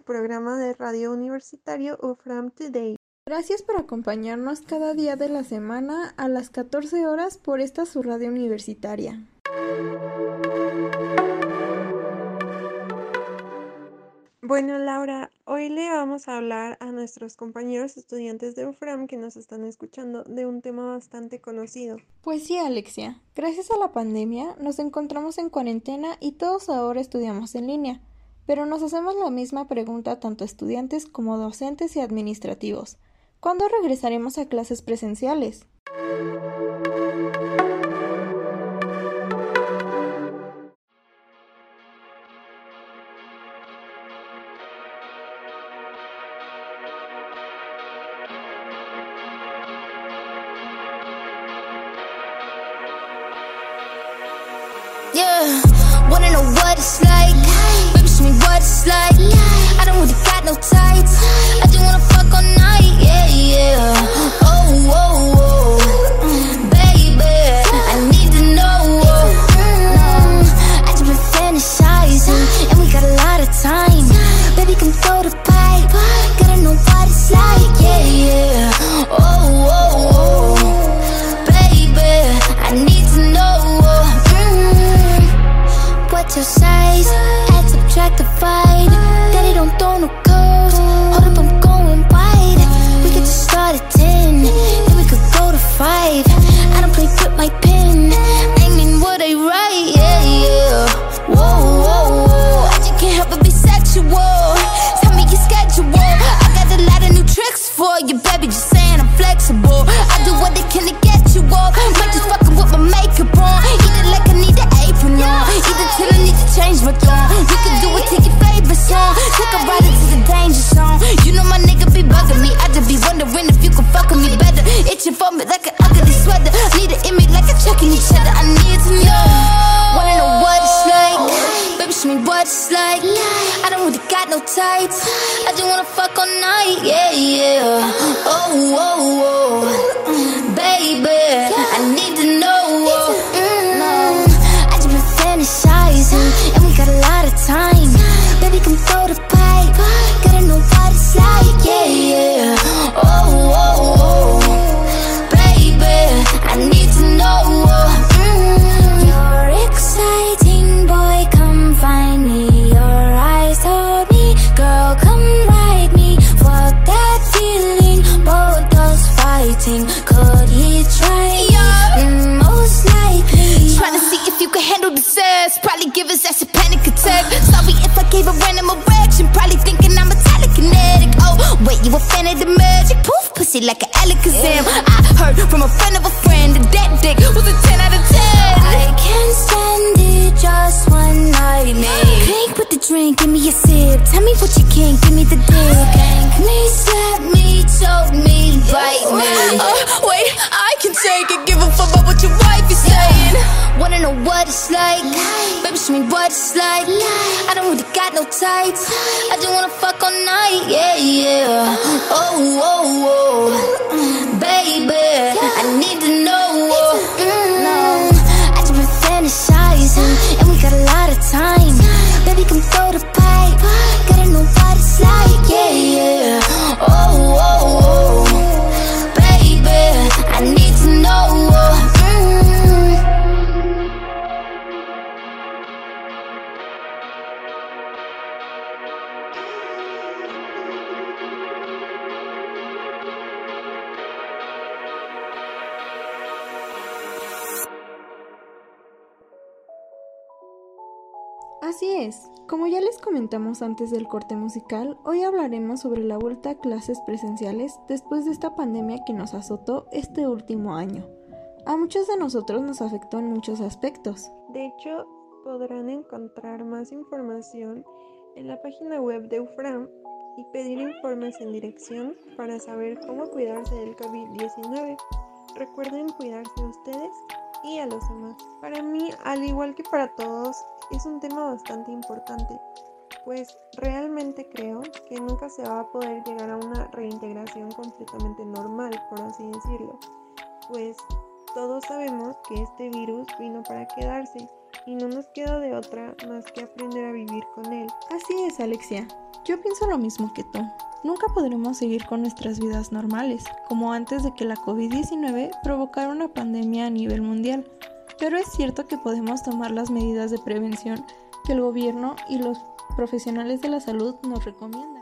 su programa de radio universitario UFRAM Today. Gracias por acompañarnos cada día de la semana a las 14 horas por esta su radio universitaria. Bueno, Laura, hoy le vamos a hablar a nuestros compañeros estudiantes de UFRAM que nos están escuchando de un tema bastante conocido. Pues sí, Alexia. Gracias a la pandemia nos encontramos en cuarentena y todos ahora estudiamos en línea. Pero nos hacemos la misma pregunta tanto estudiantes como docentes y administrativos. ¿Cuándo regresaremos a clases presenciales? No tights. Just wanna a fan of the magic? Poof, pussy like an Alakazam. I heard from a friend of a friend that that dick was a 10 out of 10. I can't stand it, just one night, man. Drink with the drink, give me a sip. Tell me what you can, give me the dick. Spank me, slap me, choke me, bite me. Uh, wait, I can take it. Wanna know what it's like? Baby, show me what it's like. I don't really got no tights. I just wanna fuck all night. Yeah, yeah. Oh, oh, oh. Baby, I need to know. Mm, I just been fantasizing, and we got a lot of time. Baby, come throw the pipe. Gotta know what it's like. Así es, como ya les comentamos antes del corte musical, hoy hablaremos sobre la vuelta a clases presenciales después de esta pandemia que nos azotó este último año. A muchos de nosotros nos afectó en muchos aspectos. De hecho, podrán encontrar más información en la página web de UFRAM y pedir informes en dirección para saber cómo cuidarse del COVID-19. Recuerden cuidarse ustedes y a los demás. Para mí, al igual que para todos, es un tema bastante importante, pues realmente creo que nunca se va a poder llegar a una reintegración completamente normal, por así decirlo, pues todos sabemos que este virus vino para quedarse y no nos queda de otra más que aprender a vivir con él. Así es, Alexia. Yo pienso lo mismo que tú. Nunca podremos seguir con nuestras vidas normales, como antes de que la COVID-19 provocara una pandemia a nivel mundial. Pero es cierto que podemos tomar las medidas de prevención que el gobierno y los profesionales de la salud nos recomiendan.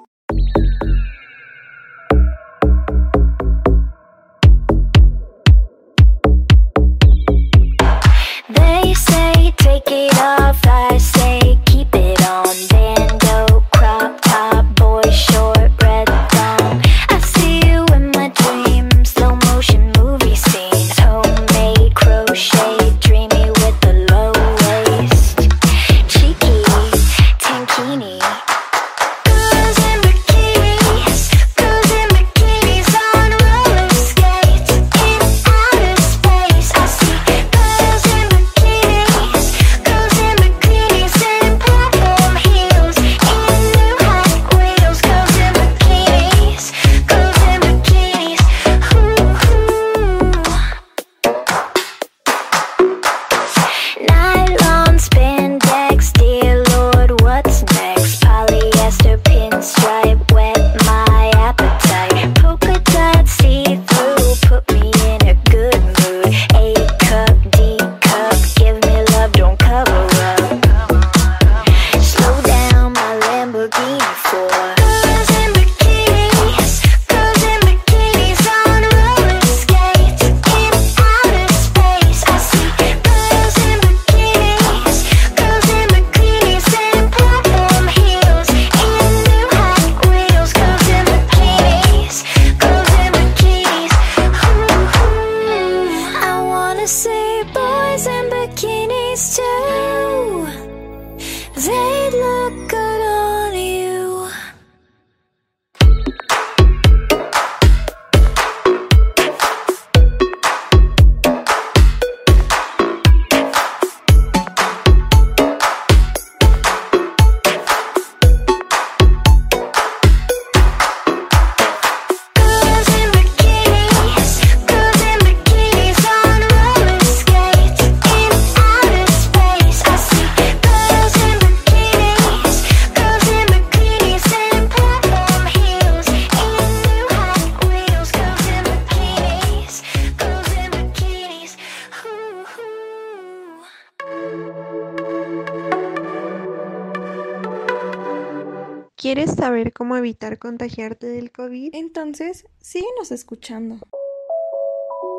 ¿Quieres saber cómo evitar contagiarte del COVID? Entonces, síguenos escuchando.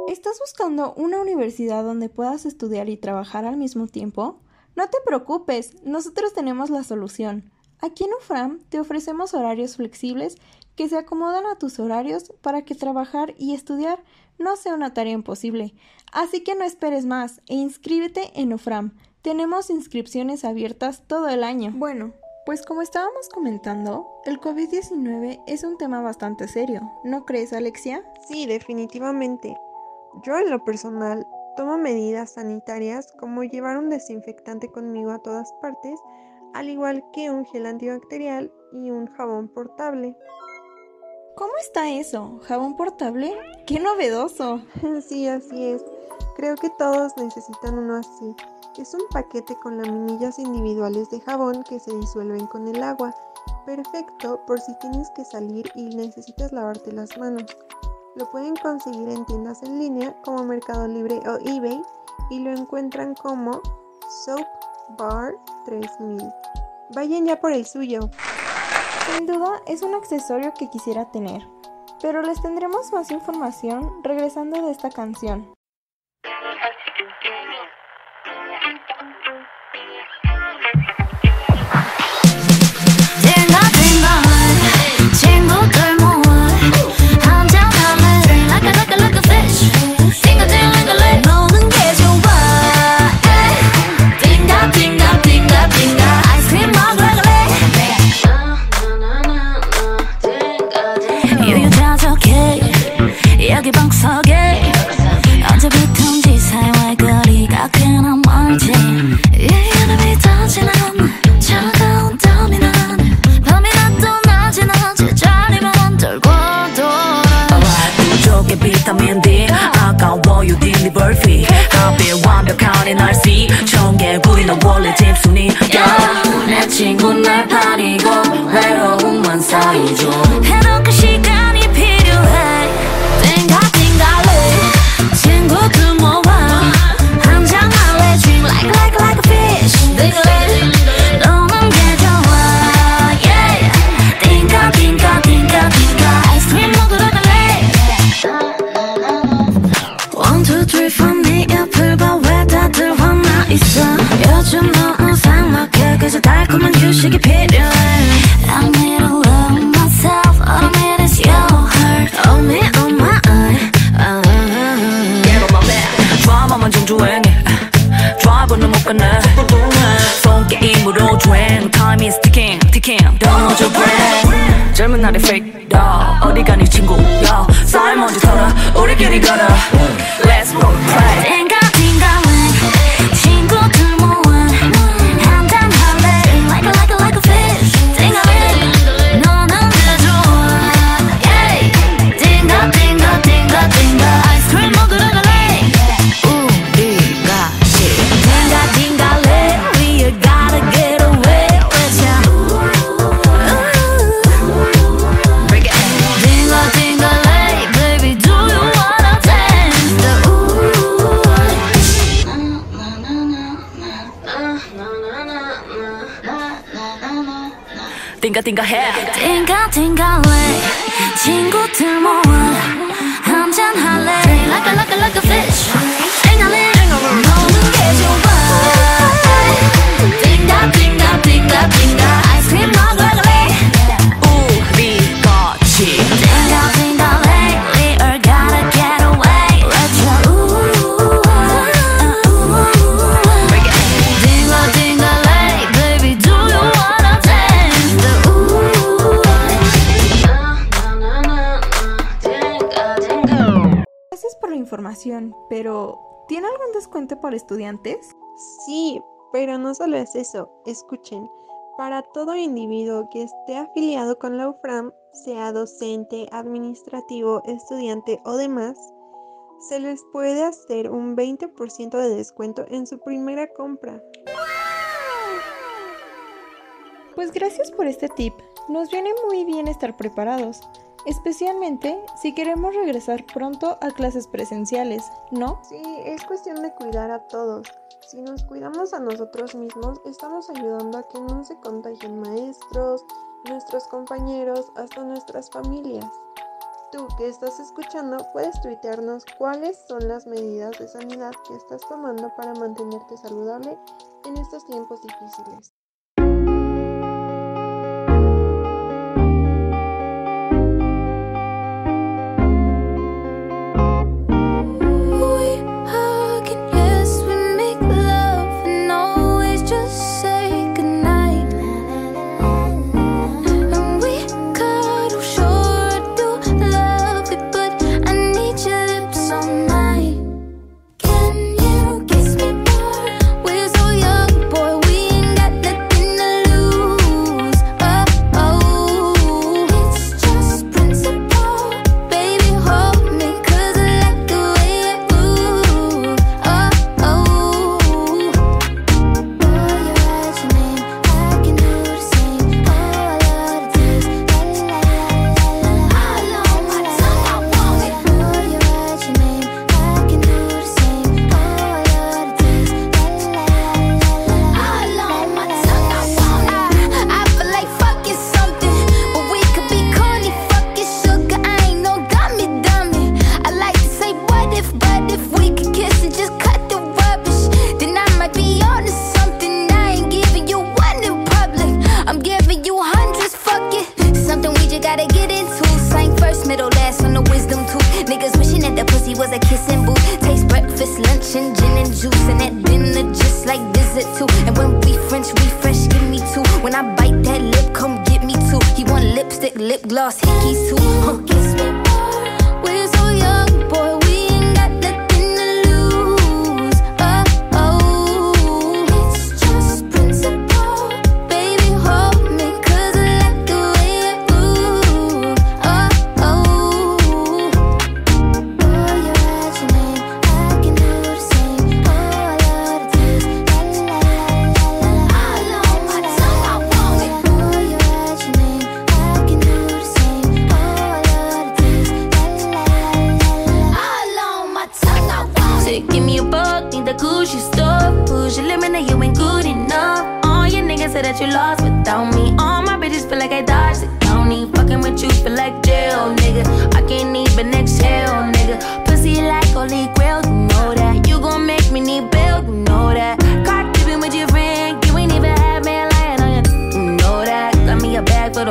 ¿Estás buscando una universidad donde puedas estudiar y trabajar al mismo tiempo? No te preocupes, nosotros tenemos la solución. Aquí en UFRAM te ofrecemos horarios flexibles que se acomodan a tus horarios para que trabajar y estudiar no sea una tarea imposible. Así que no esperes más e inscríbete en UFRAM. Tenemos inscripciones abiertas todo el año. Bueno, pues como estábamos comentando, el COVID-19 es un tema bastante serio, ¿no crees, Alexia? Sí, definitivamente. Yo en lo personal tomo medidas sanitarias como llevar un desinfectante conmigo a todas partes, al igual que un gel antibacterial y un jabón portable. ¿Cómo está eso? ¿Jabón portable? ¡Qué novedoso! Sí, así es. Creo que todos necesitan uno así. Es un paquete con laminillas individuales de jabón que se disuelven con el agua. Perfecto por si tienes que salir y necesitas lavarte las manos. Lo pueden conseguir en tiendas en línea como Mercado Libre o eBay y lo encuentran como Soap Bar 3000. Vayan ya por el suyo. Sin duda es un accesorio que quisiera tener, pero les tendremos más información regresando de esta canción. 띵가 띵가 해 띵가 띵가 왜 친구들 모아 한잔 할래. Like a like a like a fish. Pero, ¿tiene algún descuento para estudiantes? Sí, pero no solo es eso. Escuchen, para todo individuo que esté afiliado con la UFRAM, sea docente, administrativo, estudiante o demás, se les puede hacer un 20% de descuento en su primera compra. Pues gracias por este tip. Nos viene muy bien estar preparados especialmente si queremos regresar pronto a clases presenciales, ¿no? Sí, es cuestión de cuidar a todos. Si nos cuidamos a nosotros mismos, estamos ayudando a que no se contagien maestros, nuestros compañeros, hasta nuestras familias. Tú que estás escuchando, puedes tuitearnos cuáles son las medidas de sanidad que estás tomando para mantenerte saludable en estos tiempos difíciles.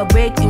break you.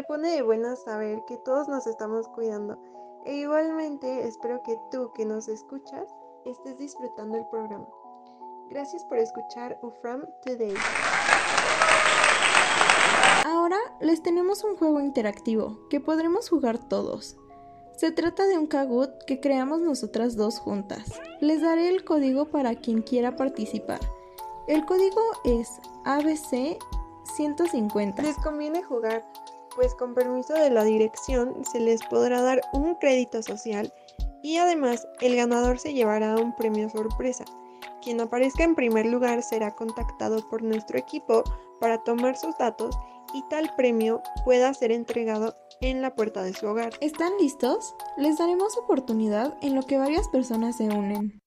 me pone de buenas saber que todos nos estamos cuidando. E igualmente espero que tú que nos escuchas estés disfrutando el programa. Gracias por escuchar UFRAM Today. Ahora les tenemos un juego interactivo que podremos jugar todos. Se trata de un Kahoot que creamos nosotras dos juntas. Les daré el código para quien quiera participar. El código es ABC 150. Les conviene jugar pues con permiso de la dirección se les podrá dar un crédito social y además el ganador se llevará un premio sorpresa. Quien aparezca en primer lugar será contactado por nuestro equipo para tomar sus datos y tal premio pueda ser entregado en la puerta de su hogar. ¿Están listos? Les daremos oportunidad en lo que varias personas se unen.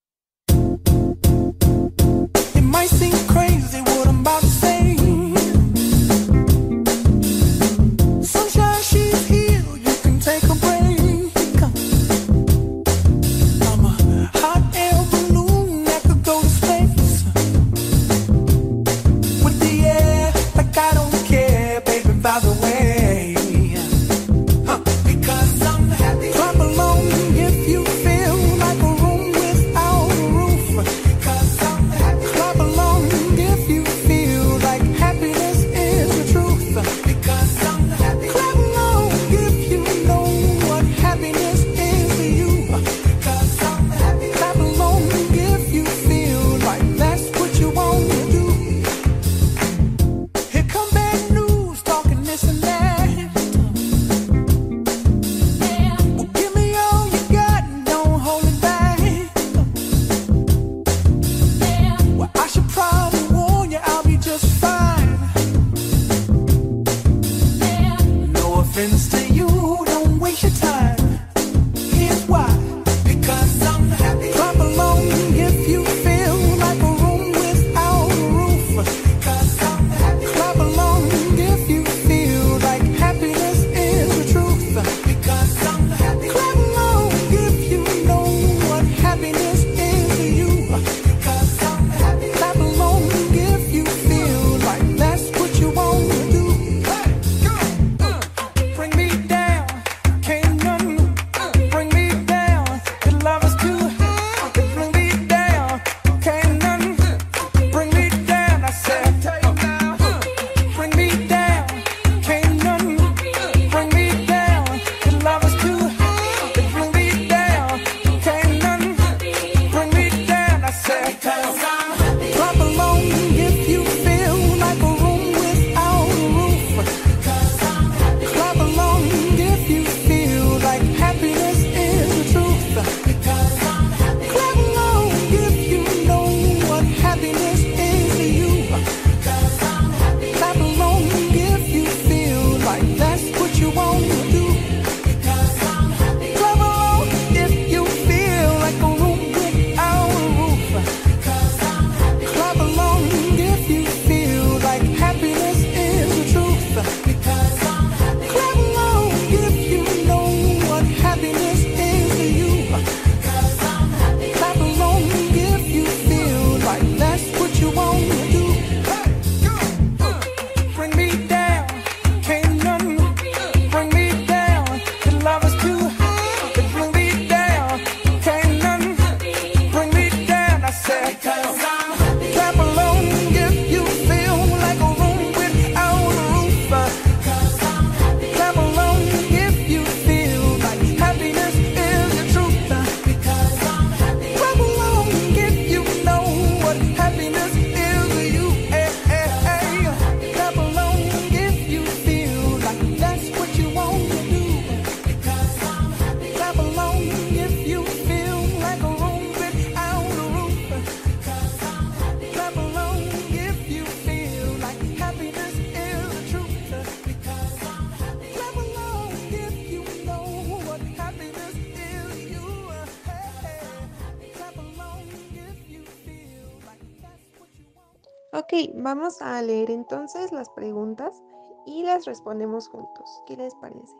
Vamos a leer entonces las preguntas y las respondemos juntos. ¿Qué les parece?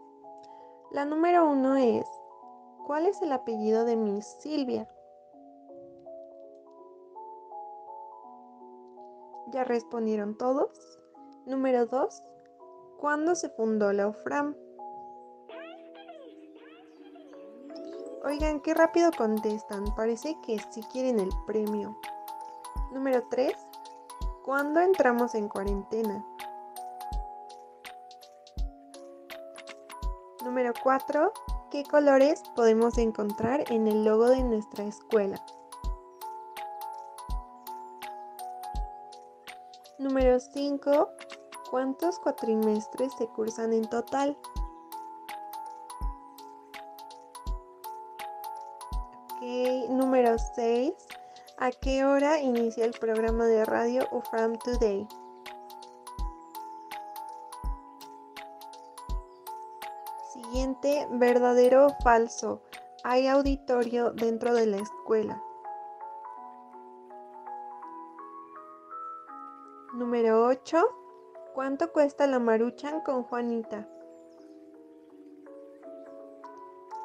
La número uno es, ¿cuál es el apellido de Miss Silvia? ¿Ya respondieron todos? Número 2. ¿Cuándo se fundó la UFRAM? Oigan, qué rápido contestan. Parece que sí quieren el premio. Número 3. ¿Cuándo entramos en cuarentena? Número 4. ¿Qué colores podemos encontrar en el logo de nuestra escuela? Número 5. ¿Cuántos cuatrimestres se cursan en total? Número 6. ¿A qué hora inicia el programa de radio UFRAM Today? Siguiente, verdadero o falso. Hay auditorio dentro de la escuela. Número 8. ¿Cuánto cuesta la maruchan con Juanita?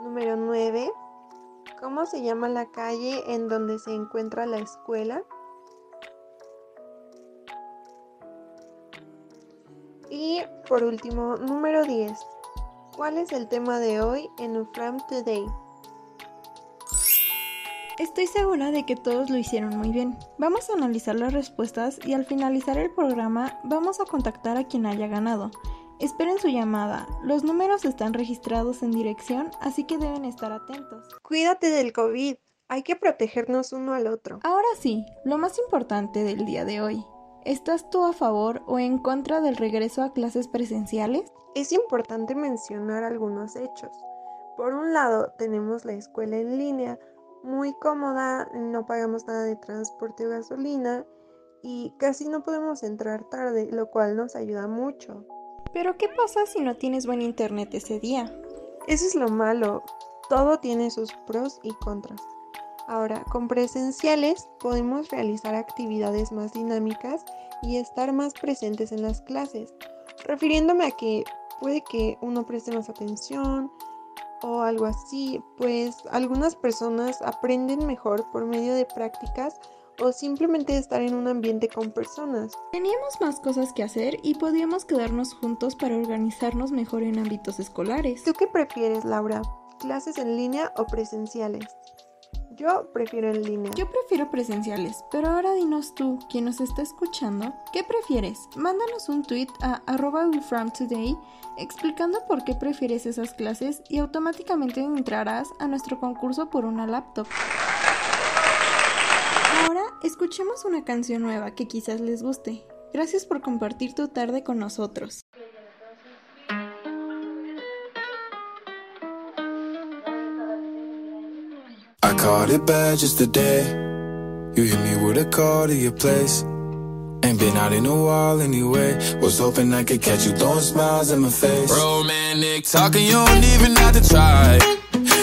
Número 9. ¿Cómo se llama la calle en donde se encuentra la escuela? Y por último, número 10. ¿Cuál es el tema de hoy en UFRAM Today? Estoy segura de que todos lo hicieron muy bien. Vamos a analizar las respuestas y al finalizar el programa vamos a contactar a quien haya ganado. Esperen su llamada. Los números están registrados en dirección, así que deben estar atentos. Cuídate del COVID. Hay que protegernos uno al otro. Ahora sí, lo más importante del día de hoy. ¿Estás tú a favor o en contra del regreso a clases presenciales? Es importante mencionar algunos hechos. Por un lado, tenemos la escuela en línea, muy cómoda, no pagamos nada de transporte o gasolina y casi no podemos entrar tarde, lo cual nos ayuda mucho. Pero ¿qué pasa si no tienes buen internet ese día? Eso es lo malo, todo tiene sus pros y contras. Ahora, con presenciales podemos realizar actividades más dinámicas y estar más presentes en las clases, refiriéndome a que puede que uno preste más atención o algo así, pues algunas personas aprenden mejor por medio de prácticas o simplemente estar en un ambiente con personas. Teníamos más cosas que hacer y podíamos quedarnos juntos para organizarnos mejor en ámbitos escolares. ¿Tú qué prefieres, Laura? ¿Clases en línea o presenciales? Yo prefiero en línea. Yo prefiero presenciales, pero ahora dinos tú, quien nos está escuchando, ¿qué prefieres? Mándanos un tweet a arroba today explicando por qué prefieres esas clases y automáticamente entrarás a nuestro concurso por una laptop. Escuchemos una canción nueva que quizás les guste. Gracias por compartir tu tarde con nosotros. I caught it bad just today. You hit me with a call to your place. Ain't been out in a while anyway. Was hoping I could catch you throwing smiles in my face. Romantic talking, you don't even have to try.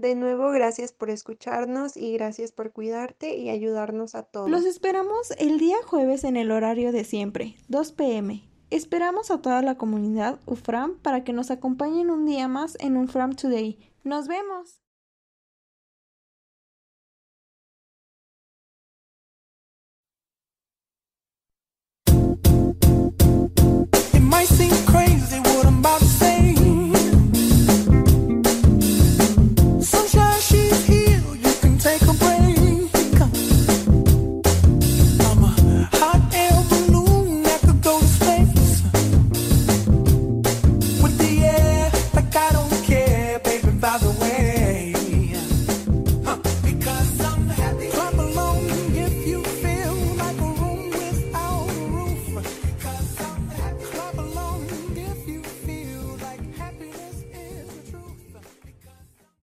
De nuevo, gracias por escucharnos y gracias por cuidarte y ayudarnos a todos. Los esperamos el día jueves en el horario de siempre, 2 pm. Esperamos a toda la comunidad UFRAM para que nos acompañen un día más en UFRAM Today. ¡Nos vemos!